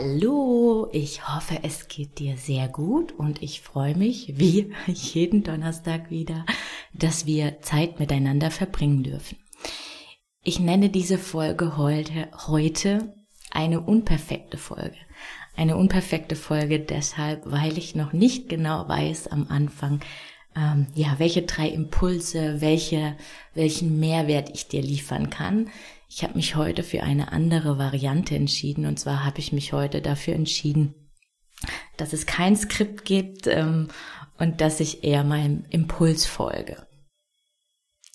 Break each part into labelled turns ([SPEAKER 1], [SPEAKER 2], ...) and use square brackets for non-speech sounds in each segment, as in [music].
[SPEAKER 1] Hallo, ich hoffe, es geht dir sehr gut und ich freue mich, wie [laughs] jeden Donnerstag wieder, dass wir Zeit miteinander verbringen dürfen. Ich nenne diese Folge heute, eine unperfekte Folge. Eine unperfekte Folge deshalb, weil ich noch nicht genau weiß am Anfang, ähm, ja, welche drei Impulse, welche, welchen Mehrwert ich dir liefern kann. Ich habe mich heute für eine andere Variante entschieden und zwar habe ich mich heute dafür entschieden, dass es kein Skript gibt ähm, und dass ich eher meinem Impuls folge.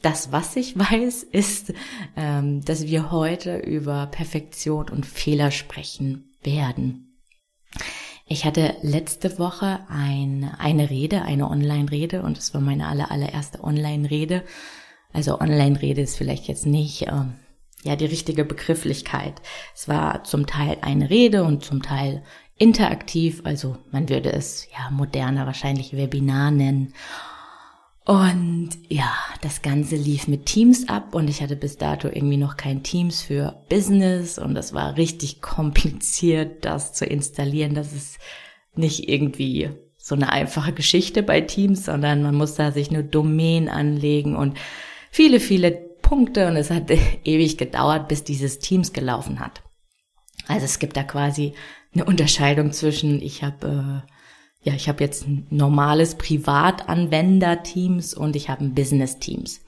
[SPEAKER 1] Das, was ich [laughs] weiß, ist, ähm, dass wir heute über Perfektion und Fehler sprechen werden. Ich hatte letzte Woche ein, eine Rede, eine Online-Rede und es war meine aller, allererste Online-Rede. Also Online-Rede ist vielleicht jetzt nicht ähm, ja die richtige Begrifflichkeit. Es war zum Teil eine Rede und zum Teil interaktiv, also man würde es ja moderner wahrscheinlich Webinar nennen. Und ja, das Ganze lief mit Teams ab und ich hatte bis dato irgendwie noch kein Teams für Business und es war richtig [laughs] kompliziert, das zu installieren. Das ist nicht irgendwie so eine einfache Geschichte bei Teams, sondern man muss da sich nur Domain anlegen und viele, viele Punkte und es hat [laughs] ewig gedauert, bis dieses Teams gelaufen hat. Also es gibt da quasi eine Unterscheidung zwischen, ich habe äh, ja, ich habe jetzt ein normales Privatanwender-Teams und ich habe ein Business-Teams.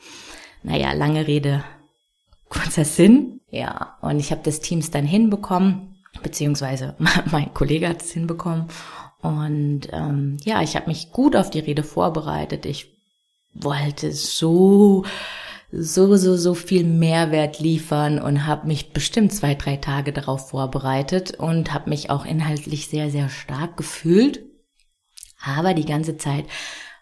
[SPEAKER 1] Naja, lange Rede, [laughs] kurzer Sinn. Ja, und ich habe das Teams dann hinbekommen, beziehungsweise [laughs] mein Kollege hat es hinbekommen. Und ähm, ja, ich habe mich gut auf die Rede vorbereitet. Ich wollte so so, so, so viel Mehrwert liefern und habe mich bestimmt zwei, drei Tage darauf vorbereitet und habe mich auch inhaltlich sehr, sehr stark gefühlt. Aber die ganze Zeit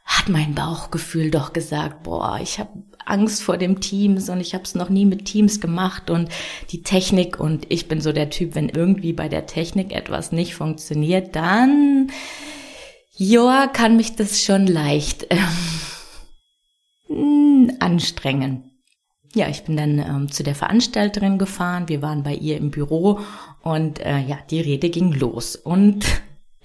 [SPEAKER 1] hat mein Bauchgefühl doch gesagt, boah, ich habe Angst vor dem Teams und ich habe es noch nie mit Teams gemacht und die Technik und ich bin so der Typ, wenn irgendwie bei der Technik etwas nicht funktioniert, dann ja, kann mich das schon leicht ähm, anstrengen. Ja, ich bin dann ähm, zu der Veranstalterin gefahren. Wir waren bei ihr im Büro und äh, ja, die Rede ging los. Und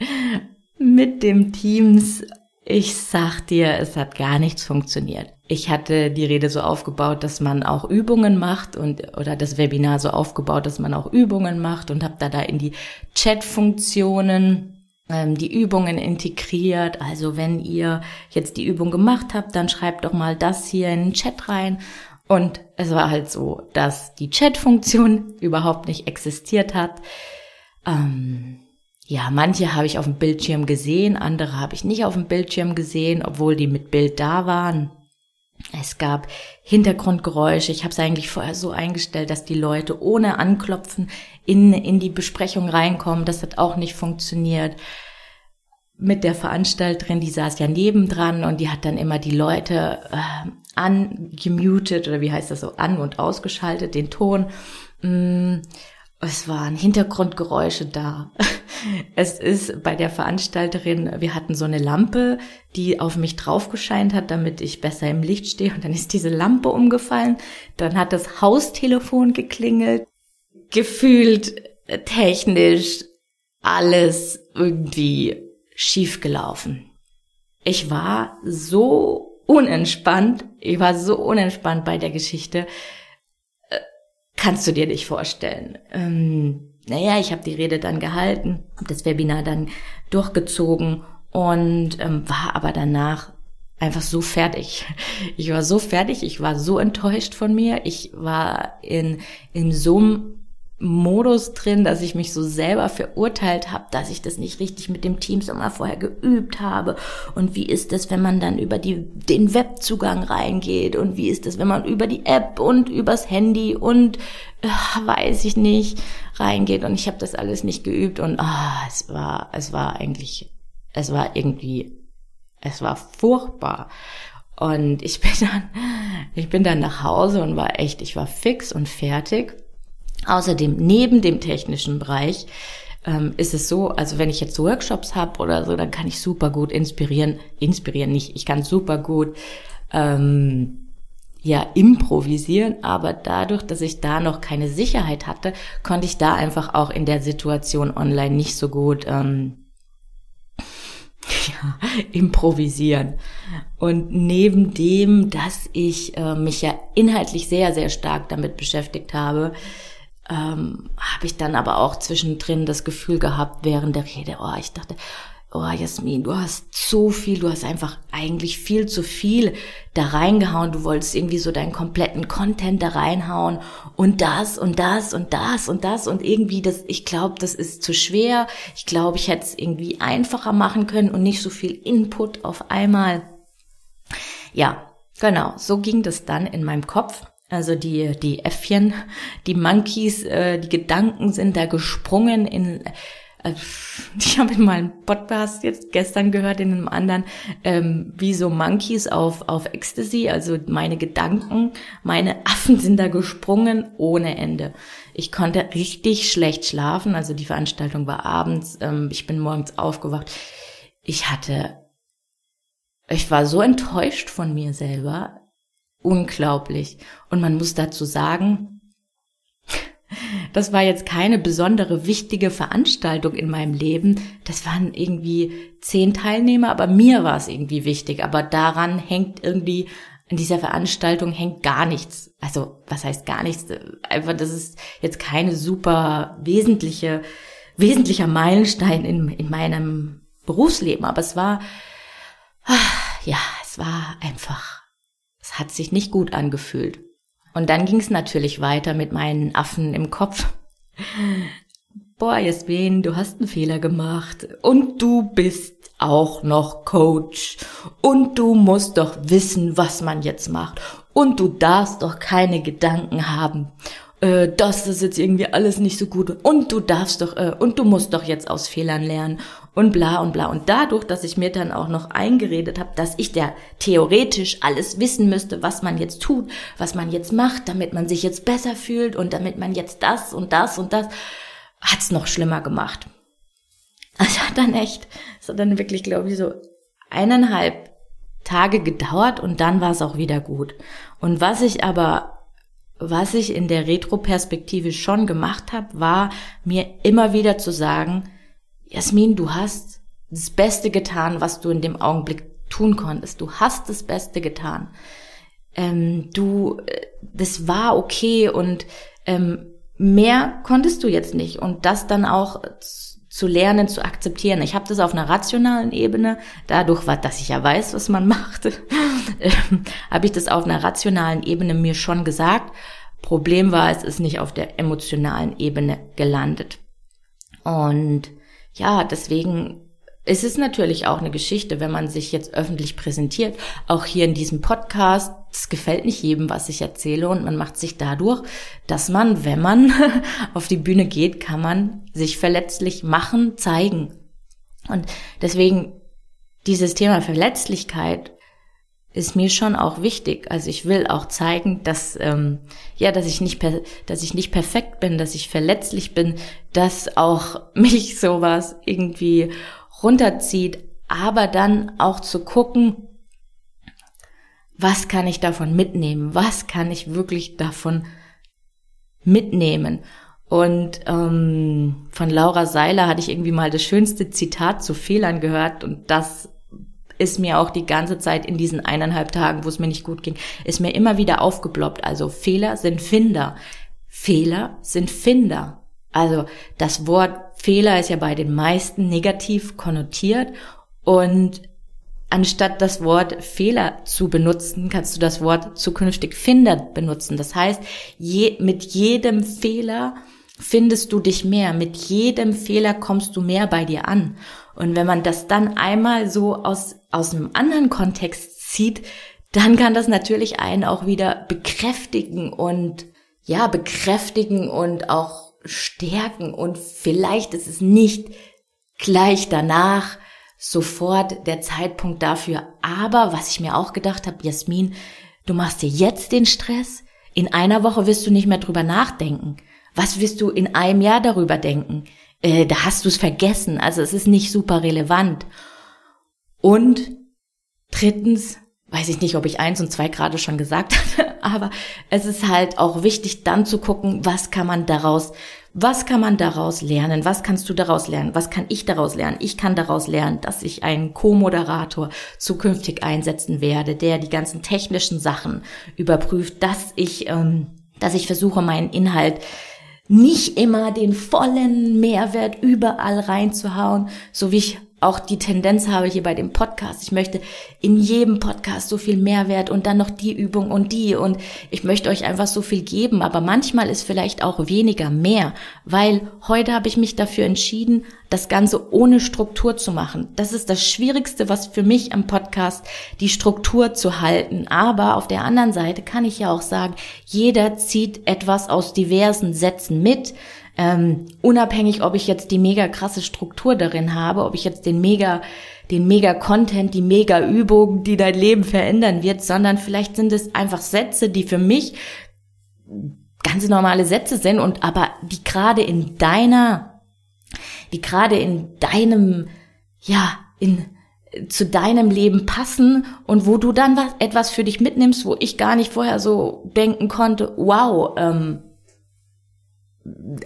[SPEAKER 1] [laughs] mit dem Teams, ich sag dir, es hat gar nichts funktioniert. Ich hatte die Rede so aufgebaut, dass man auch Übungen macht und oder das Webinar so aufgebaut, dass man auch Übungen macht und habe da da in die Chat-Funktionen die Übungen integriert. Also wenn ihr jetzt die Übung gemacht habt, dann schreibt doch mal das hier in den Chat rein. Und es war halt so, dass die Chat-Funktion [laughs] überhaupt nicht existiert hat. Ähm, ja, manche habe ich auf dem Bildschirm gesehen, andere habe ich nicht auf dem Bildschirm gesehen, obwohl die mit Bild da waren. Es gab Hintergrundgeräusche. Ich habe es eigentlich vorher so eingestellt, dass die Leute ohne Anklopfen in, in die Besprechung reinkommen. Das hat auch nicht funktioniert. Mit der Veranstalterin, die saß ja nebendran und die hat dann immer die Leute äh, angemutet oder wie heißt das so, an- und ausgeschaltet, den Ton. Mm, es waren Hintergrundgeräusche da. Es ist bei der Veranstalterin, wir hatten so eine Lampe, die auf mich draufgescheint hat, damit ich besser im Licht stehe. Und dann ist diese Lampe umgefallen. Dann hat das Haustelefon geklingelt gefühlt technisch alles irgendwie schief gelaufen. Ich war so unentspannt, ich war so unentspannt bei der Geschichte, äh, kannst du dir nicht vorstellen. Ähm, naja, ich habe die Rede dann gehalten, habe das Webinar dann durchgezogen und ähm, war aber danach einfach so fertig. Ich war so fertig, ich war so enttäuscht von mir, ich war in, in so einem Modus drin, dass ich mich so selber verurteilt habe, dass ich das nicht richtig mit dem Team immer vorher geübt habe. Und wie ist es, wenn man dann über die, den Webzugang reingeht? Und wie ist es, wenn man über die App und übers Handy und äh, weiß ich nicht reingeht? Und ich habe das alles nicht geübt und ah, es war, es war eigentlich, es war irgendwie, es war furchtbar. Und ich bin dann, ich bin dann nach Hause und war echt, ich war fix und fertig Außerdem neben dem technischen Bereich ähm, ist es so, also wenn ich jetzt Workshops habe oder so, dann kann ich super gut inspirieren, inspirieren nicht, ich kann super gut ähm, ja improvisieren, aber dadurch, dass ich da noch keine Sicherheit hatte, konnte ich da einfach auch in der Situation online nicht so gut ähm, [laughs] ja, improvisieren. Und neben dem, dass ich äh, mich ja inhaltlich sehr, sehr stark damit beschäftigt habe, ähm, habe ich dann aber auch zwischendrin das Gefühl gehabt während der Rede, oh, ich dachte, oh Jasmin, du hast so viel, du hast einfach eigentlich viel zu viel da reingehauen. Du wolltest irgendwie so deinen kompletten Content da reinhauen und das und das und das und das und irgendwie das, ich glaube, das ist zu schwer. Ich glaube, ich hätte es irgendwie einfacher machen können und nicht so viel Input auf einmal. Ja, genau, so ging das dann in meinem Kopf. Also die, die Äffchen, die Monkeys, äh, die Gedanken sind da gesprungen in, äh, [laughs] ich habe in meinem Podcast jetzt gestern gehört, in einem anderen, ähm, wie so Monkeys auf, auf Ecstasy, also meine Gedanken, meine Affen sind da gesprungen ohne Ende. Ich konnte richtig schlecht schlafen, also die Veranstaltung war abends, ähm, ich bin morgens aufgewacht. Ich hatte, ich war so enttäuscht von mir selber, unglaublich. Und man muss dazu sagen, das war jetzt keine besondere wichtige Veranstaltung in meinem Leben. Das waren irgendwie zehn Teilnehmer, aber mir war es irgendwie wichtig. Aber daran hängt irgendwie, in dieser Veranstaltung hängt gar nichts. Also, was heißt gar nichts? Einfach, das ist jetzt keine super wesentliche, wesentlicher Meilenstein in, in meinem Berufsleben. Aber es war, ja, es war einfach es hat sich nicht gut angefühlt. Und dann ging es natürlich weiter mit meinen Affen im Kopf. Boah, Jasmin, du hast einen Fehler gemacht. Und du bist auch noch Coach. Und du musst doch wissen, was man jetzt macht. Und du darfst doch keine Gedanken haben äh, das ist jetzt irgendwie alles nicht so gut und du darfst doch äh, und du musst doch jetzt aus Fehlern lernen und bla und bla und dadurch, dass ich mir dann auch noch eingeredet habe, dass ich der theoretisch alles wissen müsste, was man jetzt tut, was man jetzt macht, damit man sich jetzt besser fühlt und damit man jetzt das und das und das, hat's noch schlimmer gemacht. [laughs] Also hat dann echt, es hat dann wirklich, glaube ich, so eineinhalb Tage gedauert und dann war es auch wieder gut. Und was ich aber was ich in der Retroperspektive schon gemacht habe, war mir immer wieder zu sagen, Jasmin, du hast das Beste getan, was du in dem Augenblick tun konntest. Du hast das Beste getan. Ähm, du, äh, das war okay und ähm, mehr konntest du jetzt nicht. Und das dann auch zu lernen, zu akzeptieren. Ich habe das auf einer rationalen Ebene, dadurch, dass ich ja weiß, was man [laughs] macht, ähm, habe ich das auf einer rationalen Ebene mir schon gesagt. Problem war, es ist nicht auf der emotionalen Ebene gelandet. Und ja, deswegen ist es natürlich auch eine Geschichte, wenn man sich jetzt öffentlich präsentiert. Auch hier in diesem Podcast, es gefällt nicht jedem, was ich erzähle und man macht sich dadurch, dass man, wenn man [laughs] auf die Bühne geht, kann man sich verletzlich machen, zeigen. Und deswegen dieses Thema Verletzlichkeit ist mir schon auch wichtig. Also ich will auch zeigen, dass ähm, ja, dass ich nicht dass ich nicht perfekt bin, dass ich verletzlich bin, dass auch [laughs] mich sowas irgendwie runterzieht, aber dann auch zu gucken, was kann ich davon mitnehmen? Was kann ich wirklich davon mitnehmen? Und ähm, von Laura Seiler hatte ich irgendwie mal das schönste Zitat zu Fehlern gehört und das ist mir auch die ganze Zeit in diesen eineinhalb Tagen, wo es mir nicht gut ging, ist mir immer wieder aufgeploppt. Also Fehler sind Finder. Fehler sind Finder. Also das Wort Fehler ist ja bei den meisten negativ konnotiert und anstatt das Wort Fehler zu benutzen, kannst du das Wort zukünftig Finder benutzen. Das heißt, je, mit jedem Fehler findest du dich mehr. Mit jedem Fehler kommst du mehr bei dir an. Und wenn man das dann einmal so aus, aus einem anderen Kontext zieht, dann kann das natürlich einen auch wieder bekräftigen und ja, bekräftigen und auch stärken. Und vielleicht ist es nicht gleich danach sofort der Zeitpunkt dafür. Aber was ich mir auch gedacht habe, Jasmin, du machst dir jetzt den Stress. In einer Woche wirst du nicht mehr drüber nachdenken. Was wirst du in einem Jahr darüber denken? Äh, da hast du es vergessen. Also es ist nicht super relevant. Und drittens, weiß ich nicht, ob ich eins und zwei gerade schon gesagt [laughs] hatte, aber es ist halt auch wichtig, dann zu gucken, was kann man daraus, was kann man daraus lernen? Was kannst du daraus lernen? Was kann ich daraus lernen? Ich kann daraus lernen, dass ich einen Co-Moderator zukünftig einsetzen werde, der die ganzen technischen Sachen überprüft, dass ich, ähm, dass ich versuche, meinen Inhalt nicht immer den vollen Mehrwert überall reinzuhauen, so wie ich auch die Tendenz habe hier bei dem Podcast. Ich möchte in jedem Podcast so viel Mehrwert und dann noch die Übung und die und ich möchte euch einfach so viel geben, aber manchmal ist vielleicht auch weniger mehr, weil heute habe ich mich dafür entschieden, das Ganze ohne Struktur zu machen. Das ist das Schwierigste, was für mich am Podcast, die Struktur zu halten. Aber auf der anderen Seite kann ich ja auch sagen, jeder zieht etwas aus diversen Sätzen mit. Ähm, unabhängig, ob ich jetzt die mega krasse Struktur darin habe, ob ich jetzt den mega, den mega Content, die mega Übung, die dein Leben verändern wird, sondern vielleicht sind es einfach Sätze, die für mich ganz normale Sätze sind und aber die gerade in deiner, die gerade in deinem, ja, in, zu deinem Leben passen und wo du dann was, etwas für dich mitnimmst, wo ich gar nicht vorher so denken konnte, wow, ähm,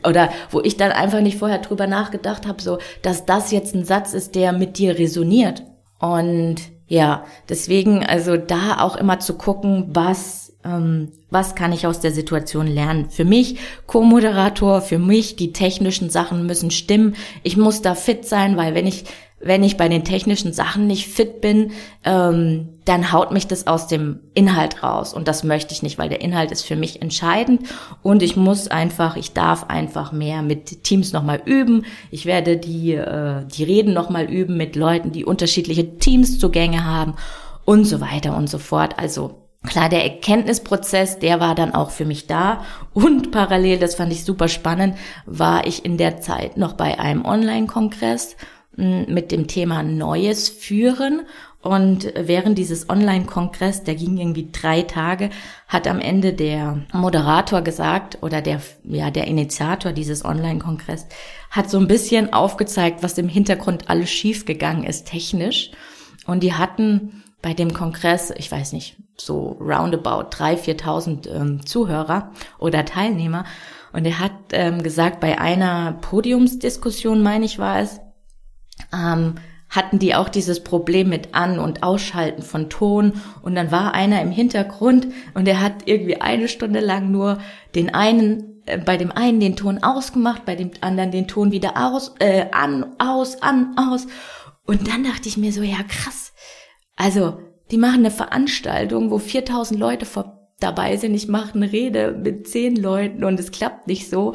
[SPEAKER 1] oder wo ich dann einfach nicht vorher drüber nachgedacht habe, so, dass das jetzt ein Satz ist, der mit dir resoniert. Und ja, deswegen also da auch immer zu gucken, was ähm, was kann ich aus der Situation lernen. Für mich Co-Moderator, für mich die technischen Sachen müssen stimmen. Ich muss da fit sein, weil wenn ich wenn ich bei den technischen Sachen nicht fit bin, ähm, dann haut mich das aus dem Inhalt raus. Und das möchte ich nicht, weil der Inhalt ist für mich entscheidend. Und ich muss einfach, ich darf einfach mehr mit Teams nochmal üben. Ich werde die, äh, die Reden nochmal üben mit Leuten, die unterschiedliche Teamszugänge haben und so weiter und so fort. Also Klar, der Erkenntnisprozess, der war dann auch für mich da. Und parallel, das fand ich super spannend, war ich in der Zeit noch bei einem Online-Kongress mit dem Thema Neues führen. Und während dieses Online-Kongress, der ging irgendwie drei Tage, hat am Ende der Moderator gesagt oder der, ja, der Initiator dieses Online-Kongress hat so ein bisschen aufgezeigt, was im Hintergrund alles schiefgegangen ist technisch. Und die hatten bei dem Kongress, ich weiß nicht, so roundabout drei, viertausend ähm, Zuhörer oder Teilnehmer. Und er hat ähm, gesagt, bei einer Podiumsdiskussion, meine ich, war es, ähm, hatten die auch dieses Problem mit An- und Ausschalten von Ton. Und dann war einer im Hintergrund und er hat irgendwie eine Stunde lang nur den einen, äh, bei dem einen den Ton ausgemacht, bei dem anderen den Ton wieder aus, äh, an, aus, an, aus. Und dann dachte ich mir so, ja krass. Also, die machen eine Veranstaltung, wo 4000 Leute dabei sind. Ich mache eine Rede mit zehn Leuten und es klappt nicht so.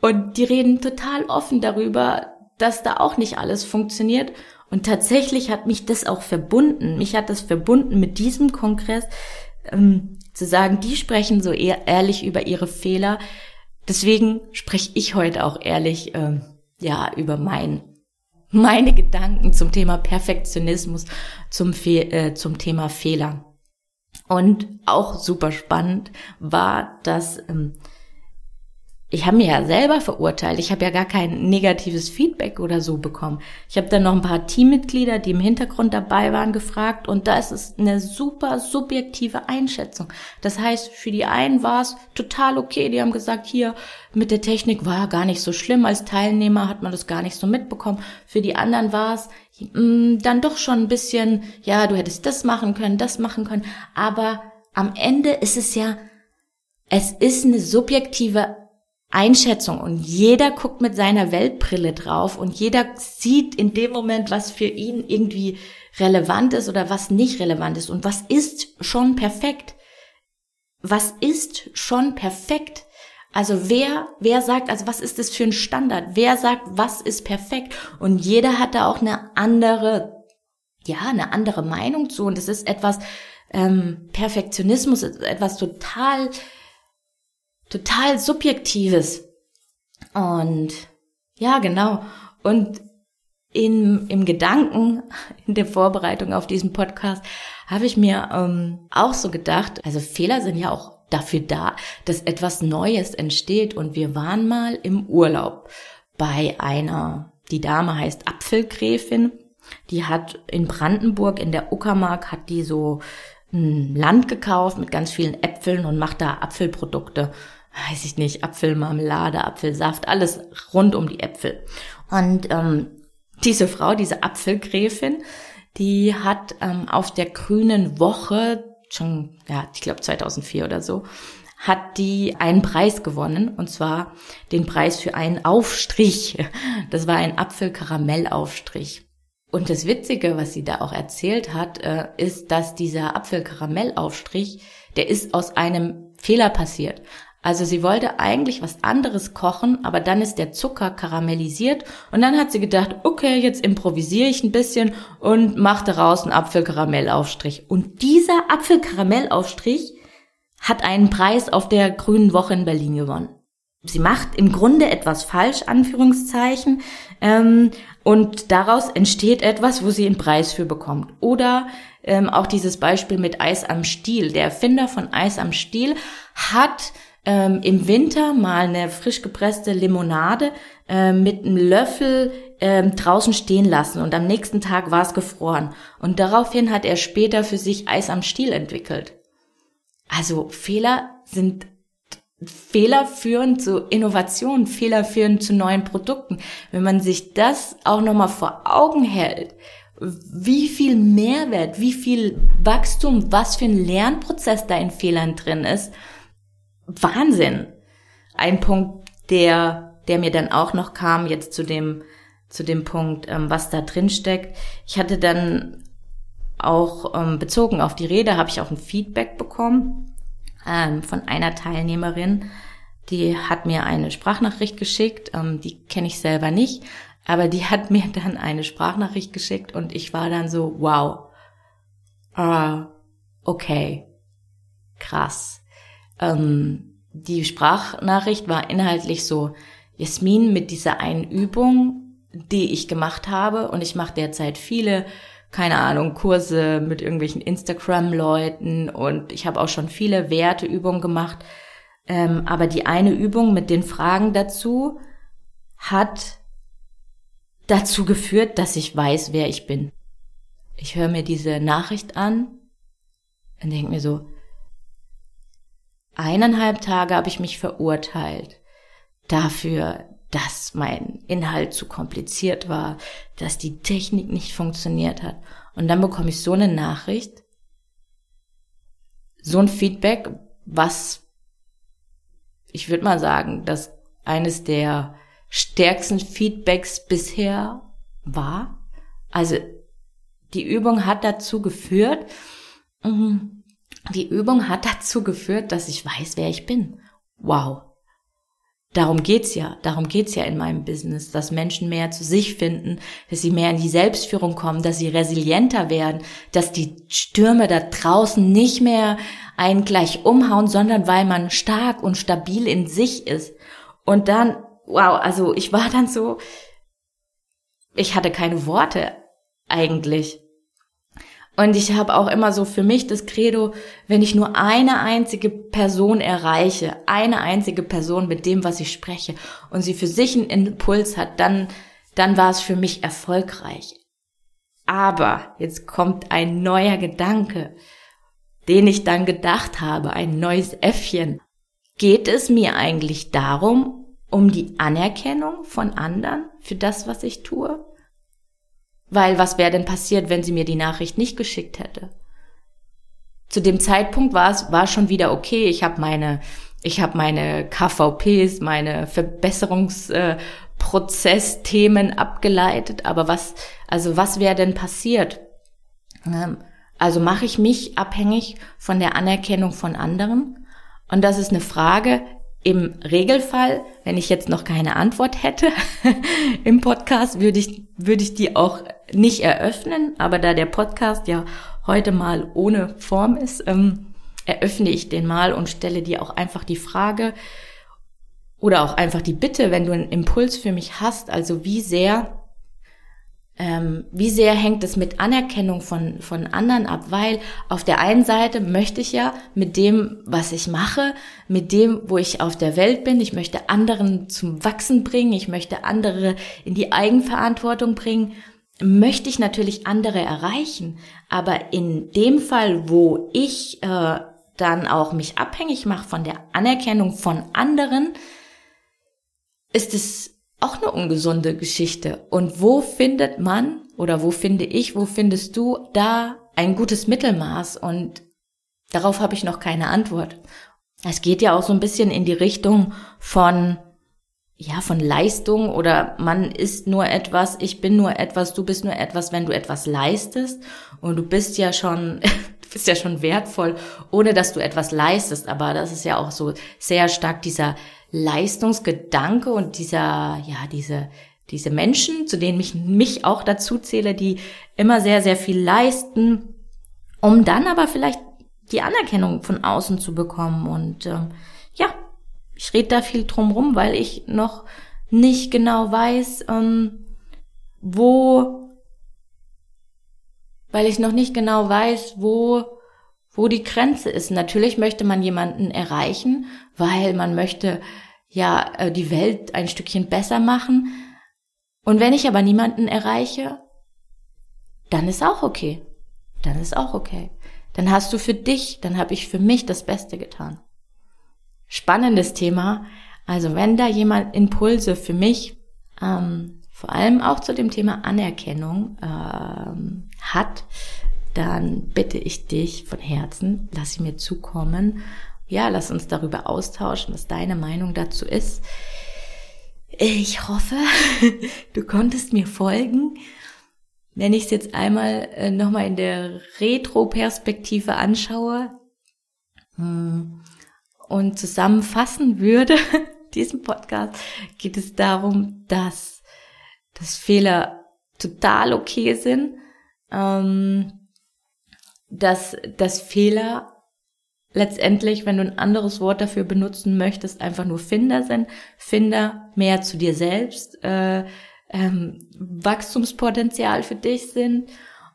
[SPEAKER 1] Und die reden total offen darüber, dass da auch nicht alles funktioniert. Und tatsächlich hat mich das auch verbunden. Mich hat das verbunden mit diesem Kongress, ähm, zu sagen, die sprechen so ehrlich über ihre Fehler. Deswegen spreche ich heute auch ehrlich, ähm, ja, über mein, meine Gedanken zum Thema Perfektionismus, zum, Fe äh, zum Thema Fehler. Und auch super spannend war, dass ähm, ich habe mir ja selber verurteilt. Ich habe ja gar kein negatives Feedback oder so bekommen. Ich habe dann noch ein paar Teammitglieder, die im Hintergrund dabei waren, gefragt und da ist es eine super subjektive Einschätzung. Das heißt, für die einen war es total okay. Die haben gesagt, hier mit der Technik war gar nicht so schlimm. Als Teilnehmer hat man das gar nicht so mitbekommen. Für die anderen war es mh, mm, dann doch schon ein bisschen, ja, du hättest das machen können, das machen können. Aber am Ende ist es ja, es ist eine subjektive Einschätzung und jeder guckt mit seiner Weltbrille drauf und jeder sieht in dem Moment, was für ihn irgendwie relevant ist oder was nicht relevant ist und was ist schon perfekt. Was ist schon perfekt? Also wer, wer sagt, also was ist das für ein Standard? Wer sagt, was ist perfekt? Und jeder hat da auch eine andere, ja, eine andere Meinung zu. Und es ist etwas, ähm, Perfektionismus ist etwas total, total Subjektives. Und ja, genau. Und in, im Gedanken, [laughs] in der Vorbereitung auf diesen Podcast, habe ich mir ähm, auch so gedacht, also Fehler sind ja auch dafür da, dass etwas Neues entsteht. Und wir waren mal im Urlaub bei einer, die Dame heißt Apfelgräfin. Die hat in Brandenburg in der Uckermark hat die so ein Land gekauft mit ganz vielen Äpfeln und macht da Apfelprodukte. Weiß ich nicht, Apfelmarmelade, Apfelsaft, alles rund um die Äpfel. Und ähm, diese Frau, diese Apfelgräfin, die hat ähm, auf der grünen Woche, schon, ja, ich glaube 2004 oder so, hat die einen Preis gewonnen, und zwar den Preis für einen Aufstrich. [laughs] Das war ein Apfelkaramellaufstrich. Und das Witzige, was sie da auch erzählt hat, äh, ist, dass dieser Apfelkaramellaufstrich, der ist aus einem Fehler passiert. Also sie wollte eigentlich was anderes kochen, aber dann ist der Zucker karamellisiert und dann hat sie gedacht, okay, jetzt improvisiere ich ein bisschen und mache daraus einen Apfelkaramellaufstrich. Und dieser Apfelkaramellaufstrich hat einen Preis auf der Grünen Woche in Berlin gewonnen. Sie macht im Grunde etwas falsch, Anführungszeichen, ähm, und daraus entsteht etwas, wo sie einen Preis für bekommt. Oder ähm, auch dieses Beispiel mit Eis am Stiel. Der Erfinder von Eis am Stiel hat ähm, im Winter mal eine frisch gepresste Limonade äh, mit einem Löffel ähm, draußen stehen lassen und am nächsten Tag war es gefroren. Und daraufhin hat er später für sich Eis am Stiel entwickelt. Also Fehler sind Fehler führen zu Innovationen, Fehler führen zu neuen Produkten. Wenn man sich das auch nochmal vor Augen hält, wie viel Mehrwert, wie viel Wachstum, was für ein Lernprozess da in Fehlern drin ist, Wahnsinn. Ein Punkt, der, der mir dann auch noch kam, jetzt zu dem, zu dem Punkt, ähm, was da drin steckt. Ich hatte dann auch ähm, bezogen auf die Rede, habe ich auch ein Feedback bekommen ähm, von einer Teilnehmerin. Die hat mir eine Sprachnachricht geschickt, ähm, die kenne ich selber nicht, aber die hat mir [laughs] dann eine Sprachnachricht geschickt und ich war dann so, wow, uh, okay, krass. Ähm, die Sprachnachricht war inhaltlich so, Jasmin, mit dieser einen Übung, die ich gemacht habe, und ich mache derzeit viele keine Ahnung, Kurse mit irgendwelchen Instagram-Leuten und ich habe auch schon viele Werteübungen gemacht. Ähm, aber die eine Übung mit den Fragen dazu hat dazu geführt, dass ich weiß, wer ich bin. Ich höre mir diese Nachricht an und denke mir so, eineinhalb Tage habe ich mich verurteilt dafür, dass mein Inhalt zu kompliziert war, dass die Technik nicht funktioniert hat. Und dann bekomme ich so eine Nachricht, so ein Feedback, was ich würde mal sagen, dass eines der stärksten Feedbacks bisher war. Also die Übung hat dazu geführt, mhm, die Übung hat dazu geführt, dass ich weiß, wer ich bin. Wow. Darum geht's ja, darum geht's ja in meinem Business, dass Menschen mehr zu sich finden, dass sie mehr in die Selbstführung kommen, dass sie resilienter werden, dass die Stürme da draußen nicht mehr einen gleich umhauen, sondern weil man stark und stabil in sich ist. Und dann, wow, also ich war dann so, ich hatte keine Worte eigentlich. Und ich habe auch immer so für mich das Credo, wenn ich nur eine einzige Person erreiche, eine einzige Person mit dem, was ich spreche, und sie für sich einen Impuls hat, dann, dann war es für mich erfolgreich. Aber jetzt kommt ein neuer Gedanke, den ich dann gedacht habe, ein neues Äffchen. Geht es mir eigentlich darum, um die Anerkennung von anderen für das, was ich tue? Weil was wäre denn passiert, wenn sie mir die Nachricht nicht geschickt hätte? Zu dem Zeitpunkt war es war schon wieder okay. Ich habe meine ich habe meine KVPs, meine Verbesserungsprozessthemen abgeleitet. Aber was also was wäre denn passiert? Ähm, also mache ich mich abhängig von der Anerkennung von anderen? Und das ist eine Frage, im Regelfall, wenn ich jetzt noch keine Antwort hätte [laughs] im Podcast, würde ich, würde ich die auch nicht eröffnen. Aber da der Podcast ja heute mal ohne Form ist, ähm, eröffne ich den mal und stelle dir auch einfach die Frage oder auch einfach die Bitte, wenn du einen Impuls für mich hast, also wie sehr ähm, wie sehr hängt es mit Anerkennung von, von anderen ab? Weil auf der einen Seite möchte ich ja mit dem, was ich mache, mit dem, wo ich auf der Welt bin, ich möchte anderen zum Wachsen bringen, ich möchte andere in die Eigenverantwortung bringen, möchte ich natürlich andere erreichen. Aber in dem Fall, wo ich äh, dann auch mich abhängig mache von der Anerkennung von anderen, ist es auch eine ungesunde Geschichte. Und wo findet man oder wo finde ich, wo findest du da ein gutes Mittelmaß? Und darauf habe ich noch keine Antwort. Es geht ja auch so ein bisschen in die Richtung von ja, von Leistung oder man ist nur etwas, ich bin nur etwas, du bist nur etwas, wenn du etwas leistest und du bist ja schon, [laughs] du bist ja schon wertvoll, ohne dass du etwas leistest, aber das ist ja auch so sehr stark dieser Leistungsgedanke und dieser, ja, diese, diese Menschen, zu denen ich mich auch dazu zähle, die immer sehr, sehr viel leisten, um dann aber vielleicht die Anerkennung von außen zu bekommen. Und ähm, ja, ich rede da viel drum rum, weil ich noch nicht genau weiß, ähm, wo, weil ich noch nicht genau weiß, wo, wo die Grenze ist. Natürlich möchte man jemanden erreichen weil man möchte ja äh, die Welt ein Stückchen besser machen. Und wenn ich aber niemanden erreiche, dann ist auch okay. Dann ist auch okay. Dann hast du für dich, dann habe ich für mich das Beste getan. Spannendes Thema. Also wenn da jemand Impulse für mich, ähm, vor allem auch zu dem Thema Anerkennung ähm, hat, dann bitte ich dich von Herzen, lass sie mir zukommen ja, lass uns darüber austauschen, was deine Meinung dazu ist. Ich hoffe, [laughs] du konntest mir folgen. Wenn ich es jetzt einmal äh, nochmal in der Retro-Perspektive anschaue hm, und zusammenfassen würde, [laughs] diesen Podcast, geht es darum, dass, dass Fehler total okay sind, ähm, dass, dass Fehler letztendlich, wenn du ein anderes Wort dafür benutzen möchtest, einfach nur Finder sind. Finder mehr zu dir selbst, äh, ähm, Wachstumspotenzial für dich sind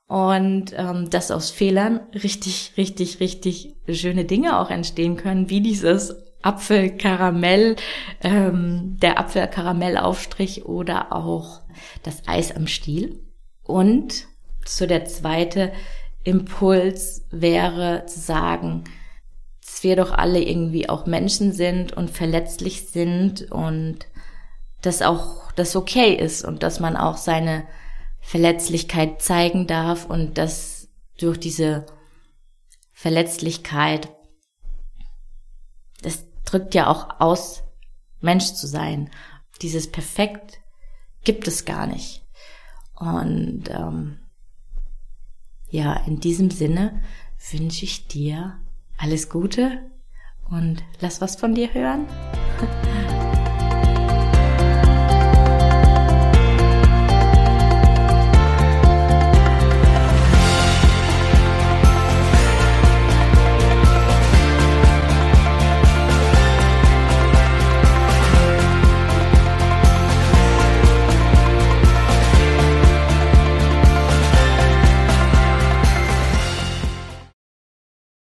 [SPEAKER 1] und ähm, dass aus Fehlern richtig, richtig, richtig schöne Dinge auch entstehen können, wie dieses Apfelkaramell, ähm, der Apfelkaramellaufstrich oder auch das Eis am Stiel. Und so der zweite Impuls wäre zu sagen, dass wir doch alle irgendwie auch Menschen sind und verletzlich sind und dass auch das okay ist und dass man auch seine Verletzlichkeit zeigen darf und dass durch diese Verletzlichkeit, das drückt ja auch aus, Mensch zu sein. Dieses Perfekt gibt es gar nicht. Und ähm, ja, in diesem Sinne wünsche ich dir alles Gute und lass was von dir hören. [laughs]